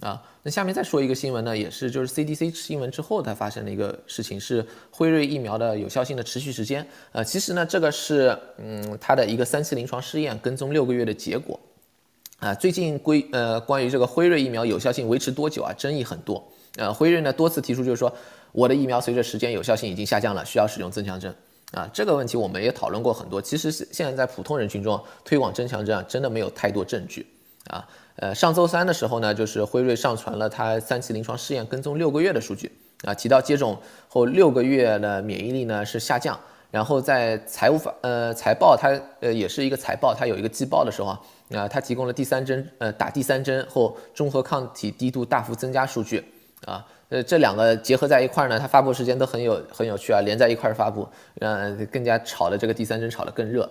啊。那下面再说一个新闻呢，也是就是 CDC 新闻之后它发生的一个事情，是辉瑞疫苗的有效性的持续时间。呃，其实呢，这个是嗯它的一个三期临床试验跟踪六个月的结果。啊，最近归呃关于这个辉瑞疫苗有效性维持多久啊，争议很多。呃，辉瑞呢多次提出就是说，我的疫苗随着时间有效性已经下降了，需要使用增强针。啊，这个问题我们也讨论过很多。其实现现在在普通人群中推广增强针啊，真的没有太多证据。啊，呃，上周三的时候呢，就是辉瑞上传了它三期临床试验跟踪六个月的数据啊，提到接种后六个月的免疫力呢是下降。然后在财务法呃财报它呃也是一个财报，它有一个季报的时候啊，啊，它提供了第三针呃打第三针后中和抗体低度大幅增加数据啊，呃这两个结合在一块呢，它发布时间都很有很有趣啊，连在一块发布，让更加炒的这个第三针炒得更热。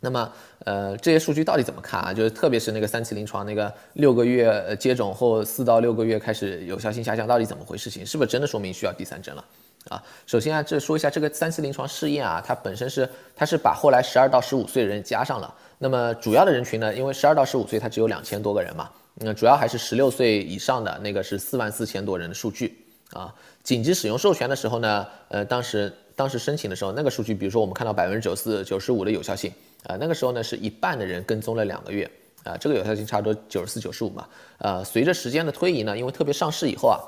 那么呃这些数据到底怎么看啊？就是特别是那个三期临床那个六个月接种后四到六个月开始有效性下降，到底怎么回事？情是不是真的说明需要第三针了？啊，首先啊，这说一下这个三期临床试验啊，它本身是它是把后来十二到十五岁的人加上了。那么主要的人群呢，因为十二到十五岁它只有两千多个人嘛，那主要还是十六岁以上的那个是四万四千多人的数据啊。紧急使用授权的时候呢，呃，当时当时申请的时候，那个数据，比如说我们看到百分之九四九十五的有效性啊，那个时候呢是一半的人跟踪了两个月啊，这个有效性差不多九十四九十五嘛。呃，随着时间的推移呢，因为特别上市以后啊，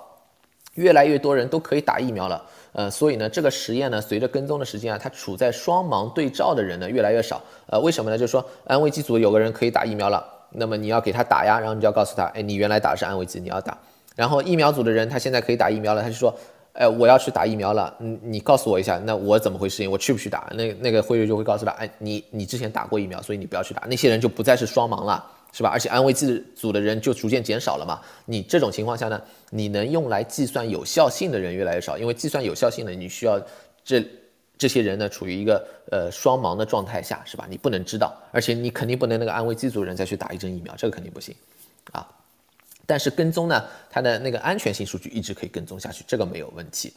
越来越多人都可以打疫苗了。呃，所以呢，这个实验呢，随着跟踪的时间啊，它处在双盲对照的人呢越来越少。呃，为什么呢？就是说安慰剂组有个人可以打疫苗了，那么你要给他打呀，然后你就要告诉他，哎，你原来打的是安慰剂，你要打。然后疫苗组的人他现在可以打疫苗了，他就说，哎，我要去打疫苗了，你你告诉我一下，那我怎么会适应？我去不去打？那那个辉瑞就会告诉他，哎，你你之前打过疫苗，所以你不要去打。那些人就不再是双盲了。是吧？而且安慰剂组的人就逐渐减少了嘛。你这种情况下呢，你能用来计算有效性的人越来越少，因为计算有效性的你需要这这些人呢处于一个呃双盲的状态下，是吧？你不能知道，而且你肯定不能那个安慰剂组人再去打一针疫苗，这个肯定不行啊。但是跟踪呢，它的那个安全性数据一直可以跟踪下去，这个没有问题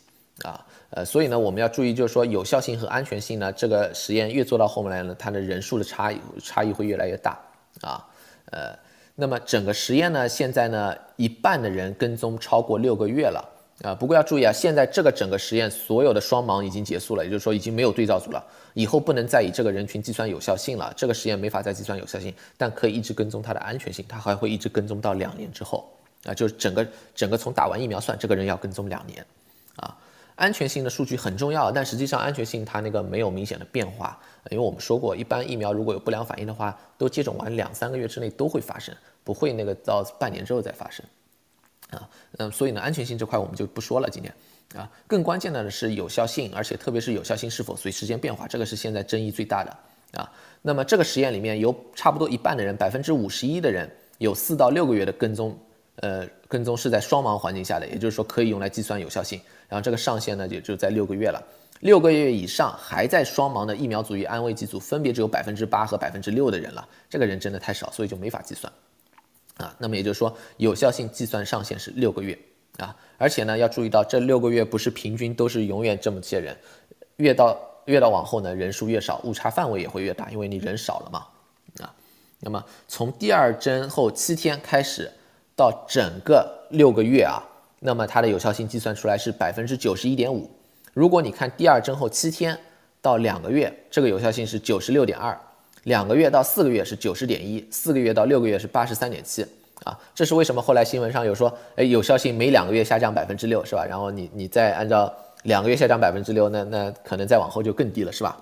啊。呃，所以呢，我们要注意，就是说有效性和安全性呢，这个实验越做到后面来呢，它的人数的差异差异会越来越大啊。呃，那么整个实验呢，现在呢，一半的人跟踪超过六个月了啊。不过要注意啊，现在这个整个实验所有的双盲已经结束了，也就是说已经没有对照组了，以后不能再以这个人群计算有效性了。这个实验没法再计算有效性，但可以一直跟踪它的安全性，它还会一直跟踪到两年之后啊，就是整个整个从打完疫苗算，这个人要跟踪两年啊。安全性的数据很重要，但实际上安全性它那个没有明显的变化，因为我们说过，一般疫苗如果有不良反应的话，都接种完两三个月之内都会发生，不会那个到半年之后再发生，啊，嗯，所以呢，安全性这块我们就不说了，今天啊，更关键的呢是有效性，而且特别是有效性是否随时间变化，这个是现在争议最大的啊。那么这个实验里面有差不多一半的人，百分之五十一的人有四到六个月的跟踪。呃，跟踪是在双盲环境下的，也就是说可以用来计算有效性。然后这个上限呢，也就在六个月了。六个月以上还在双盲的疫苗组与安慰剂组，分别只有百分之八和百分之六的人了。这个人真的太少，所以就没法计算啊。那么也就是说，有效性计算上限是六个月啊。而且呢，要注意到这六个月不是平均都是永远这么些人，越到越到往后呢，人数越少，误差范围也会越大，因为你人少了嘛啊。那么从第二针后七天开始。到整个六个月啊，那么它的有效性计算出来是百分之九十一点五。如果你看第二针后七天到两个月，这个有效性是九十六点二；两个月到四个月是九十点一；四个月到六个月是八十三点七。啊，这是为什么？后来新闻上有说，哎，有效性每两个月下降百分之六，是吧？然后你你再按照两个月下降百分之六，那那可能再往后就更低了，是吧？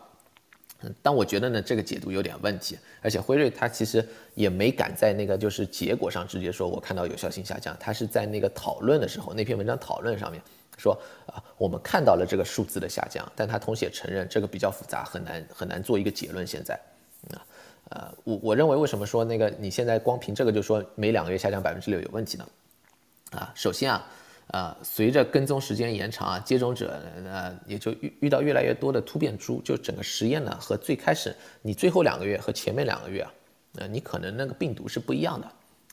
嗯但我觉得呢，这个解读有点问题，而且辉瑞他其实也没敢在那个就是结果上直接说，我看到有效性下降，他是在那个讨论的时候，那篇文章讨论上面说啊，我们看到了这个数字的下降，但他同时也承认这个比较复杂，很难很难做一个结论。现在，啊，呃，我我认为为什么说那个你现在光凭这个就说每两个月下降百分之六有问题呢？啊，首先啊。呃，随着跟踪时间延长啊，接种者呃也就遇遇到越来越多的突变株，就整个实验呢和最开始你最后两个月和前面两个月啊，呃你可能那个病毒是不一样的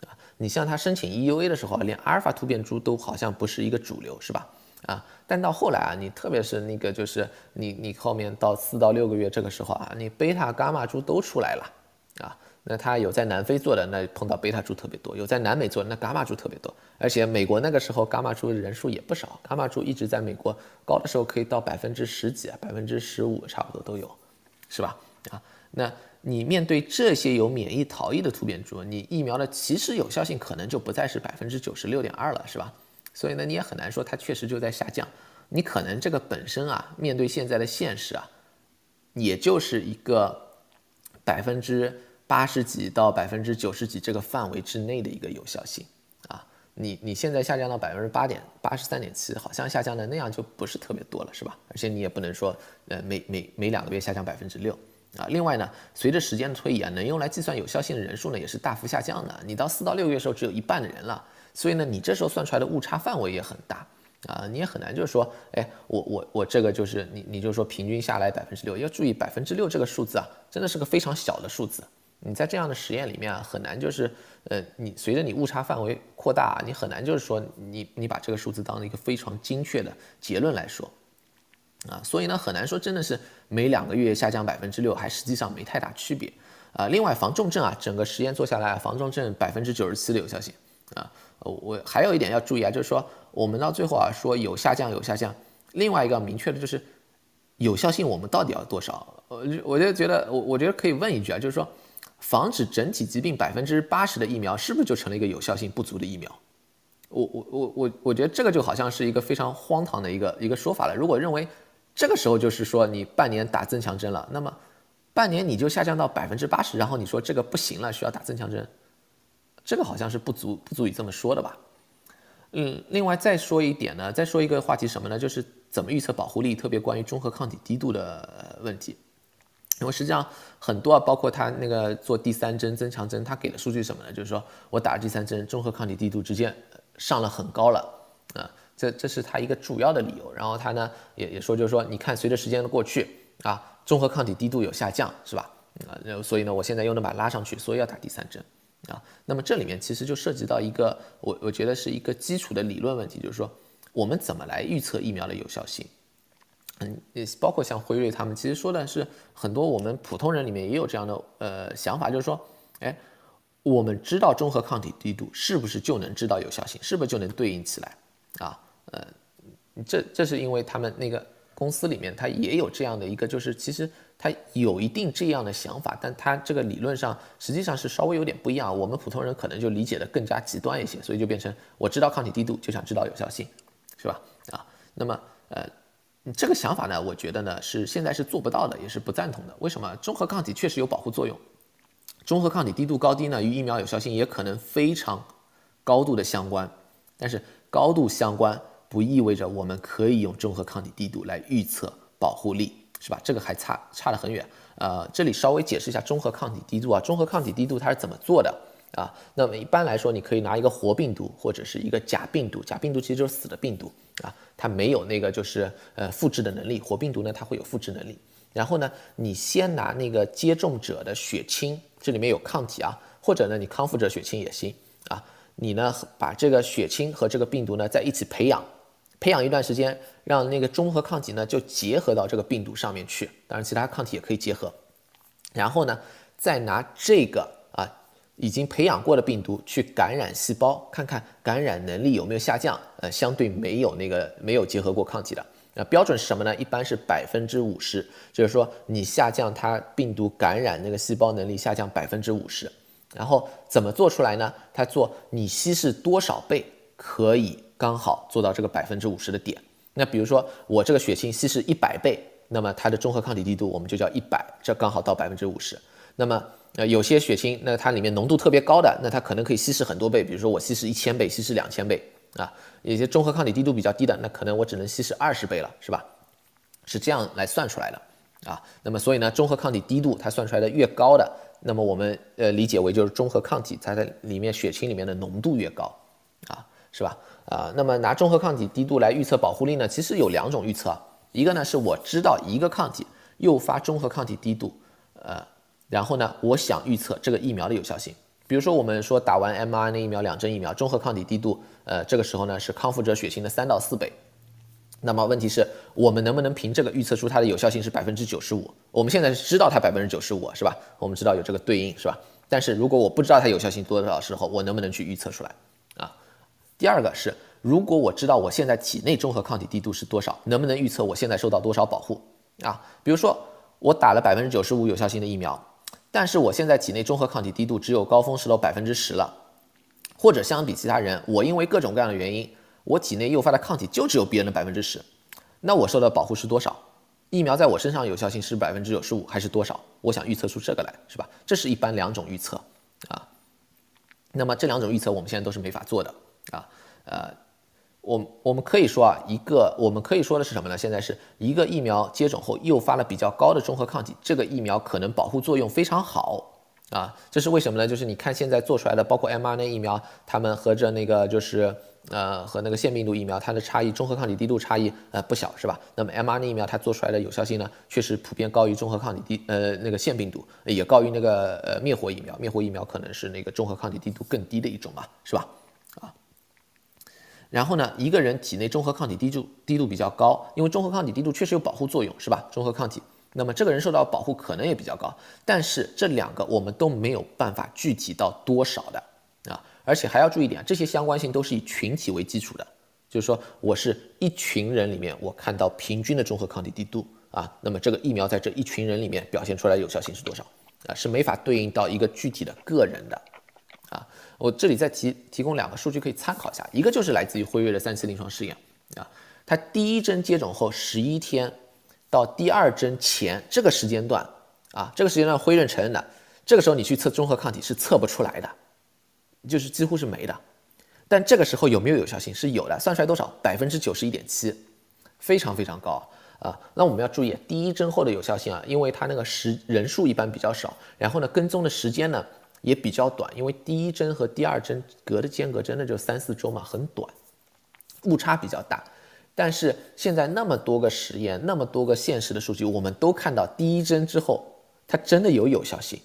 啊。你像他申请 EUA 的时候，连阿尔法突变株都好像不是一个主流，是吧？啊，但到后来啊，你特别是那个就是你你后面到四到六个月这个时候啊，你贝塔伽马株都出来了啊。那它有在南非做的，那碰到贝塔株特别多；有在南美做的，那伽马株特别多。而且美国那个时候伽马株人数也不少，伽马株一直在美国高的时候可以到百分之十几啊，百分之十五差不多都有，是吧？啊，那你面对这些有免疫逃逸的突变株，你疫苗的其实有效性可能就不再是百分之九十六点二了，是吧？所以呢，你也很难说它确实就在下降。你可能这个本身啊，面对现在的现实啊，也就是一个百分之。八十几到百分之九十几这个范围之内的一个有效性啊，你你现在下降到百分之八点八十三点七，好像下降的那样就不是特别多了，是吧？而且你也不能说，呃，每每每两个月下降百分之六啊。另外呢，随着时间的推移啊，能用来计算有效性的人数呢也是大幅下降的。你到四到六个月时候只有一半的人了，所以呢，你这时候算出来的误差范围也很大。啊，你也很难就是说，哎，我我我这个就是你你就说平均下来百分之六，要注意百分之六这个数字啊，真的是个非常小的数字。你在这样的实验里面啊，很难就是，呃，你随着你误差范围扩大，你很难就是说，你你把这个数字当一个非常精确的结论来说，啊，所以呢，很难说真的是每两个月下降百分之六，还实际上没太大区别，啊，另外防重症啊，整个实验做下来，防重症百分之九十七的有效性，啊，我还有一点要注意啊，就是说我们到最后啊说有下降有下降，另外一个明确的就是有效性我们到底要多少？我我就觉得我我觉得可以问一句啊，就是说。防止整体疾病百分之八十的疫苗，是不是就成了一个有效性不足的疫苗？我我我我我觉得这个就好像是一个非常荒唐的一个一个说法了。如果认为这个时候就是说你半年打增强针了，那么半年你就下降到百分之八十，然后你说这个不行了，需要打增强针，这个好像是不足不足以这么说的吧？嗯，另外再说一点呢，再说一个话题什么呢？就是怎么预测保护力，特别关于中和抗体低度的问题。因为实际上很多啊，包括他那个做第三针增强针，他给的数据什么呢？就是说我打了第三针，中和抗体低度直接上了很高了啊，这这是他一个主要的理由。然后他呢也也说，就是说你看随着时间的过去啊，中和抗体低度有下降，是吧？啊，所以呢我现在又能把它拉上去，所以要打第三针啊。那么这里面其实就涉及到一个我我觉得是一个基础的理论问题，就是说我们怎么来预测疫苗的有效性？嗯，也包括像辉瑞他们，其实说的是很多我们普通人里面也有这样的呃想法，就是说，哎，我们知道中和抗体低度是不是就能知道有效性，是不是就能对应起来啊？呃，这这是因为他们那个公司里面他也有这样的一个，就是其实他有一定这样的想法，但他这个理论上实际上是稍微有点不一样，我们普通人可能就理解的更加极端一些，所以就变成我知道抗体低度就想知道有效性，是吧？啊，那么呃。这个想法呢，我觉得呢是现在是做不到的，也是不赞同的。为什么？中和抗体确实有保护作用，中和抗体低度高低呢，与疫苗有效性也可能非常高度的相关。但是高度相关不意味着我们可以用中和抗体低度来预测保护力，是吧？这个还差差得很远。呃，这里稍微解释一下中和抗体低度啊，中和抗体低度它是怎么做的？啊，那么一般来说，你可以拿一个活病毒或者是一个假病毒，假病毒其实就是死的病毒啊，它没有那个就是呃复制的能力，活病毒呢它会有复制能力。然后呢，你先拿那个接种者的血清，这里面有抗体啊，或者呢你康复者血清也行啊，你呢把这个血清和这个病毒呢在一起培养，培养一段时间，让那个中和抗体呢就结合到这个病毒上面去，当然其他抗体也可以结合，然后呢再拿这个啊。已经培养过的病毒去感染细胞，看看感染能力有没有下降。呃，相对没有那个没有结合过抗体的，那标准是什么呢？一般是百分之五十，就是说你下降它病毒感染那个细胞能力下降百分之五十。然后怎么做出来呢？它做你稀释多少倍可以刚好做到这个百分之五十的点。那比如说我这个血清稀释一百倍，那么它的中和抗体低度我们就叫一百，这刚好到百分之五十。那么呃，有些血清，那它里面浓度特别高的，那它可能可以稀释很多倍，比如说我稀释一千倍，稀释两千倍啊。有些中和抗体低度比较低的，那可能我只能稀释二十倍了，是吧？是这样来算出来的啊。那么所以呢，中和抗体低度它算出来的越高的，那么我们呃理解为就是中和抗体它在里面血清里面的浓度越高啊，是吧？啊，那么拿中和抗体低度来预测保护力呢，其实有两种预测，一个呢是我知道一个抗体诱发中和抗体低度，呃。然后呢，我想预测这个疫苗的有效性。比如说，我们说打完 mRNA 疫苗两针疫苗，中和抗体低度，呃，这个时候呢是康复者血清的三到四倍。那么问题是，我们能不能凭这个预测出它的有效性是百分之九十五？我们现在是知道它百分之九十五，是吧？我们知道有这个对应，是吧？但是如果我不知道它有效性多少时候，我能不能去预测出来？第二个是，如果我知道我现在体内中和抗体滴度是多少，能不能预测我现在受到多少保护啊？比如说我打了百分之九十五有效性的疫苗，但是我现在体内中和抗体滴度只有高峰时的百分之十了，或者相比其他人，我因为各种各样的原因，我体内诱发的抗体就只有别人的百分之十，那我受到保护是多少？疫苗在我身上有效性是百分之九十五还是多少？我想预测出这个来，是吧？这是一般两种预测啊。那么这两种预测我们现在都是没法做的啊。呃，我我们可以说啊，一个我们可以说的是什么呢？现在是一个疫苗接种后诱发了比较高的中和抗体，这个疫苗可能保护作用非常好。啊，这是为什么呢？就是你看现在做出来的，包括 mRNA 疫苗，他们和着那个就是呃和那个腺病毒疫苗，它的差异，中和抗体滴度差异呃不小，是吧？那么 mRNA 疫苗它做出来的有效性呢，确实普遍高于中和抗体滴呃那个腺病毒，也高于那个呃灭活疫苗，灭活疫苗可能是那个中和抗体滴度更低的一种嘛，是吧？然后呢，一个人体内中和抗体滴度滴度比较高，因为中和抗体滴度确实有保护作用，是吧？中和抗体。那么这个人受到保护可能也比较高，但是这两个我们都没有办法具体到多少的啊，而且还要注意一点，这些相关性都是以群体为基础的，就是说我是一群人里面我看到平均的中和抗体滴度啊，那么这个疫苗在这一群人里面表现出来有效性是多少啊，是没法对应到一个具体的个人的。我这里再提提供两个数据可以参考一下，一个就是来自于辉瑞的三期临床试验啊，它第一针接种后十一天。到第二针前这个时间段啊，这个时间段辉瑞承认的，这个时候你去测中和抗体是测不出来的，就是几乎是没的。但这个时候有没有有效性是有的，算出来多少？百分之九十一点七，非常非常高啊。那我们要注意第一针后的有效性啊，因为它那个时人数一般比较少，然后呢跟踪的时间呢也比较短，因为第一针和第二针隔的间隔真的就三四周嘛，很短，误差比较大。但是现在那么多个实验，那么多个现实的数据，我们都看到第一针之后，它真的有有效性。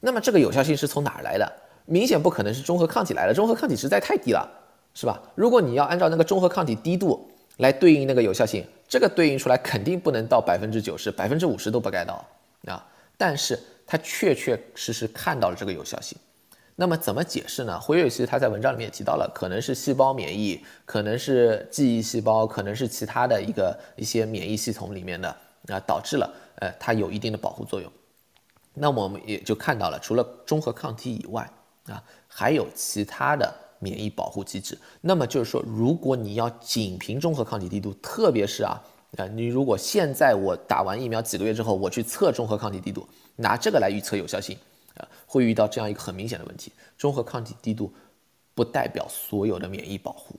那么这个有效性是从哪儿来的？明显不可能是中和抗体来的，中和抗体实在太低了，是吧？如果你要按照那个中和抗体低度来对应那个有效性，这个对应出来肯定不能到百分之九十，百分之五十都不该到啊。但是它确确实实看到了这个有效性。那么怎么解释呢？辉瑞其实他在文章里面也提到了，可能是细胞免疫，可能是记忆细胞，可能是其他的一个一些免疫系统里面的啊，导致了呃它有一定的保护作用。那么我们也就看到了，除了中和抗体以外啊，还有其他的免疫保护机制。那么就是说，如果你要仅凭中和抗体滴度，特别是啊啊，你如果现在我打完疫苗几个月之后，我去测中和抗体滴度，拿这个来预测有效性。啊，会遇到这样一个很明显的问题：中和抗体低度不代表所有的免疫保护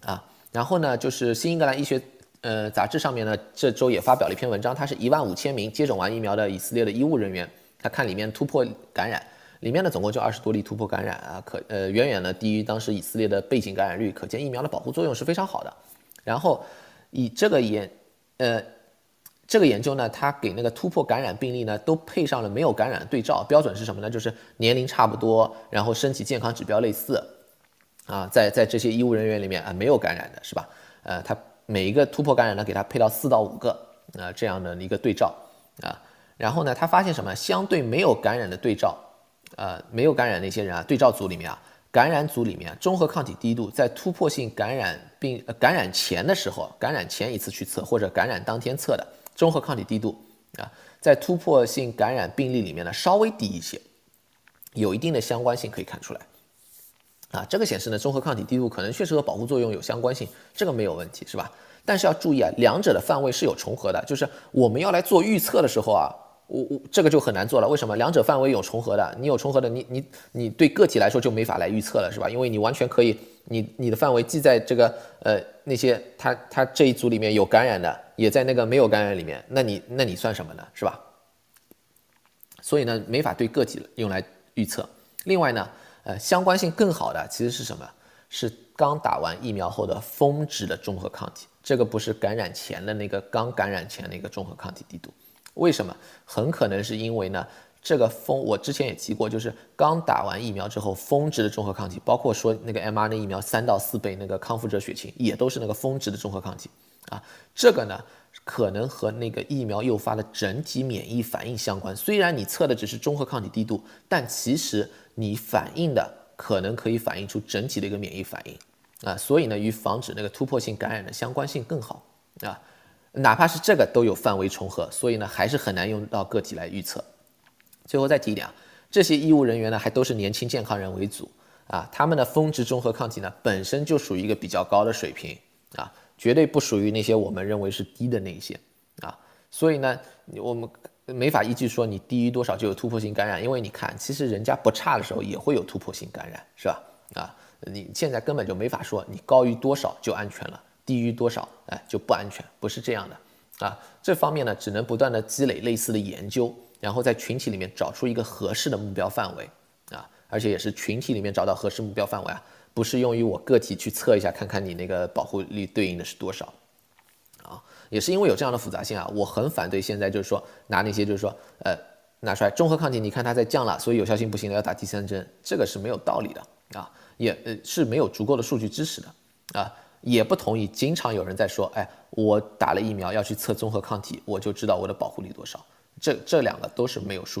啊。然后呢，就是新英格兰医学呃杂志上面呢，这周也发表了一篇文章，它是一万五千名接种完疫苗的以色列的医务人员，他看里面突破感染，里面呢总共就二十多例突破感染啊，可呃远远的低于当时以色列的背景感染率，可见疫苗的保护作用是非常好的。然后以这个研呃。这个研究呢，它给那个突破感染病例呢，都配上了没有感染对照标准是什么呢？就是年龄差不多，然后身体健康指标类似，啊，在在这些医务人员里面啊，没有感染的是吧？呃，它每一个突破感染呢，给它配到四到五个啊这样的一个对照啊，然后呢，他发现什么？相对没有感染的对照，呃，没有感染那些人啊，对照组里面啊，感染组里面中和抗体低度在突破性感染病呃感染前的时候，感染前一次去测或者感染当天测的。中和抗体低度啊，在突破性感染病例里面呢，稍微低一些，有一定的相关性可以看出来啊。这个显示呢，中和抗体低度可能确实和保护作用有相关性，这个没有问题是吧？但是要注意啊，两者的范围是有重合的，就是我们要来做预测的时候啊。我我这个就很难做了，为什么？两者范围有重合的，你有重合的，你你你对个体来说就没法来预测了，是吧？因为你完全可以，你你的范围既在这个呃那些他他这一组里面有感染的，也在那个没有感染里面，那你那你算什么呢？是吧？所以呢，没法对个体用来预测。另外呢，呃，相关性更好的其实是什么？是刚打完疫苗后的峰值的中和抗体，这个不是感染前的那个刚感染前那个中和抗体低度。为什么？很可能是因为呢，这个峰我之前也提过，就是刚打完疫苗之后峰值的中和抗体，包括说那个 mRNA 疫苗三到四倍那个康复者血清，也都是那个峰值的中和抗体啊。这个呢，可能和那个疫苗诱发的整体免疫反应相关。虽然你测的只是中和抗体低度，但其实你反映的可能可以反映出整体的一个免疫反应啊。所以呢，与防止那个突破性感染的相关性更好啊。哪怕是这个都有范围重合，所以呢，还是很难用到个体来预测。最后再提一点啊，这些医务人员呢，还都是年轻健康人为主啊，他们的峰值中和抗体呢，本身就属于一个比较高的水平啊。绝对不属于那些我们认为是低的那些啊，所以呢，我们没法依据说你低于多少就有突破性感染，因为你看，其实人家不差的时候也会有突破性感染，是吧？啊，你现在根本就没法说你高于多少就安全了，低于多少哎就不安全，不是这样的啊。这方面呢，只能不断的积累类似的研究，然后在群体里面找出一个合适的目标范围啊，而且也是群体里面找到合适目标范围啊。不是用于我个体去测一下，看看你那个保护力对应的是多少，啊，也是因为有这样的复杂性啊，我很反对现在就是说拿那些就是说呃拿出来中和抗体，你看它在降了，所以有效性不行了，要打第三针，这个是没有道理的啊，也呃是没有足够的数据支持的啊，也不同意，经常有人在说，哎，我打了疫苗要去测综合抗体，我就知道我的保护力多少，这这两个都是没有数据。